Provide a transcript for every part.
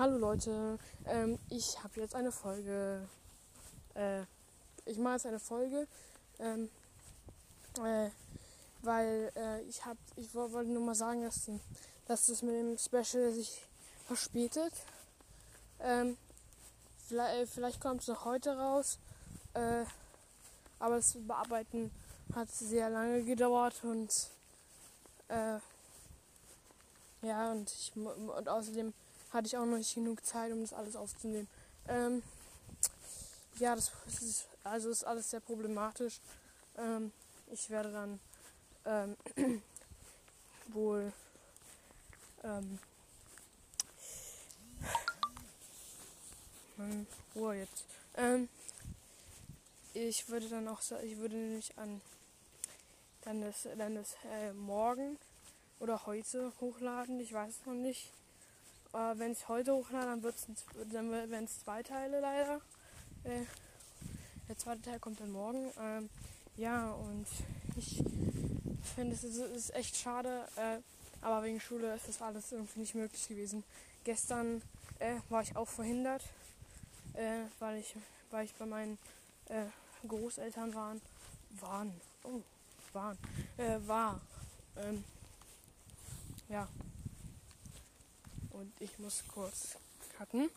Hallo Leute, ähm, ich habe jetzt eine Folge. Äh, ich mache jetzt eine Folge, ähm, äh, weil äh, ich habe, ich wollte nur mal sagen, dass, dass das mit dem Special sich verspätet. Ähm, vielleicht, äh, vielleicht kommt es noch heute raus, äh, aber das Bearbeiten hat sehr lange gedauert und äh, ja und ich und außerdem hatte ich auch noch nicht genug Zeit, um das alles aufzunehmen. Ähm, ja, das ist, also ist alles sehr problematisch. Ähm, ich werde dann ähm, wohl ähm, Ruhe jetzt. Ähm, ich würde dann auch ich würde nämlich an dann das dann das äh, morgen oder heute hochladen. Ich weiß es noch nicht. Äh, wenn ich heute hochlade, dann, wird's, dann werden es zwei Teile leider. Äh, der zweite Teil kommt dann morgen. Ähm, ja, und ich finde, es ist, ist, echt schade, äh, aber wegen Schule ist das alles irgendwie nicht möglich gewesen. Gestern äh, war ich auch verhindert, äh, weil, ich, weil ich bei meinen Großeltern waren. Waren. Oh, waren. war. Ähm, ja. Ich muss kurz cutten.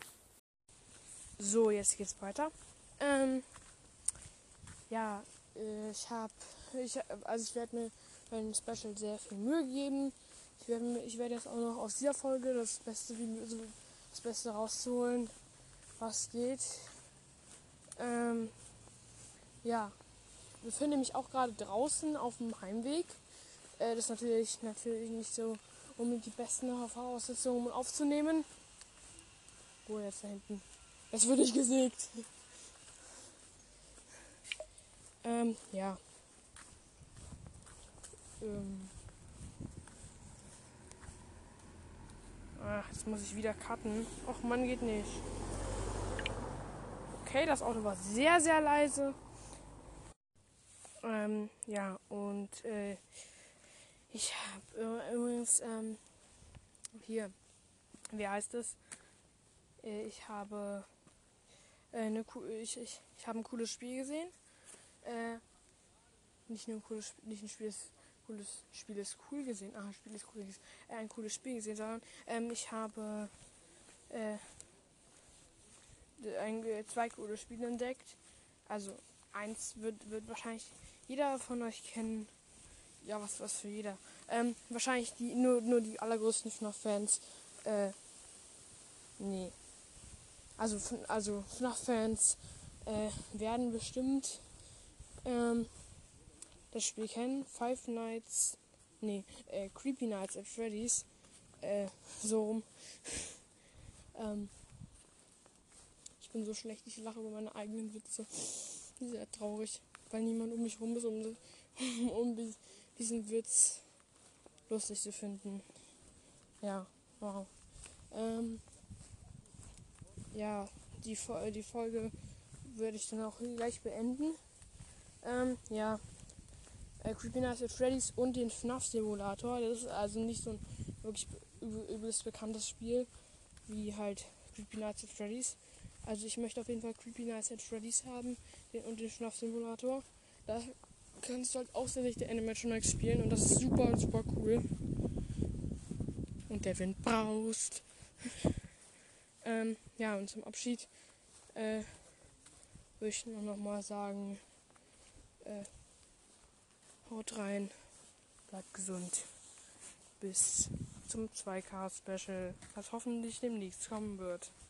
So, jetzt geht's weiter. Ähm, ja, ich habe, ich, also ich werde mir beim Special sehr viel Mühe geben. Ich werde, ich werde jetzt auch noch aus dieser Folge das Beste, also das Beste rauszuholen, was geht. Ähm, ja, ich befinde mich auch gerade draußen auf dem Heimweg. Äh, das ist natürlich, natürlich nicht so um die besten Voraussetzungen aufzunehmen. Wo jetzt da hinten? Es wird nicht gesägt. ähm, ja. Ähm. Ach, jetzt muss ich wieder cutten. Och man, geht nicht. Okay, das Auto war sehr, sehr leise. Ähm, ja, und äh, ich habe übrigens ähm, hier, wie heißt es? Äh, ich habe äh, eine, ich, ich, ich habe ein cooles Spiel gesehen. Äh, nicht nur ein cooles nicht ein Spiel ist cooles Spiel ist cool gesehen. Ah, Spiel ist cool gesehen. Äh, ein cooles Spiel gesehen, sondern ähm, ich habe äh, ein, zwei coole Spiele entdeckt. Also eins wird, wird wahrscheinlich jeder von euch kennen ja, was, was für jeder. Ähm, wahrscheinlich die, nur, nur die allergrößten FNAF-Fans. Äh, nee. Also, also FNAF-Fans äh, werden bestimmt ähm, das Spiel kennen. Five Nights, nee, äh, Creepy Nights at Freddy's. Äh, so rum. ähm, ich bin so schlecht, ich lache über meine eigenen Witze. Sehr traurig, weil niemand um mich rum ist, um, um, um diesen Witz lustig zu finden. Ja, wow. Ähm, ja, die, die Folge würde ich dann auch gleich beenden. Ähm, ja. Äh, Creepy Nights at Freddy's und den FNAF Simulator. Das ist also nicht so ein wirklich übelst bekanntes Spiel wie halt Creepy Nights at Freddy's. Also ich möchte auf jeden Fall Creepy Nights at Freddy's haben den, und den FNAF Simulator. Da kannst du halt außer sich der Animatronics spielen und das ist super, super cool. Und der Wind braust. ähm, ja, und zum Abschied äh, würde ich nur noch mal sagen, äh, haut rein, bleibt gesund. Bis zum 2K-Special, was hoffentlich demnächst kommen wird.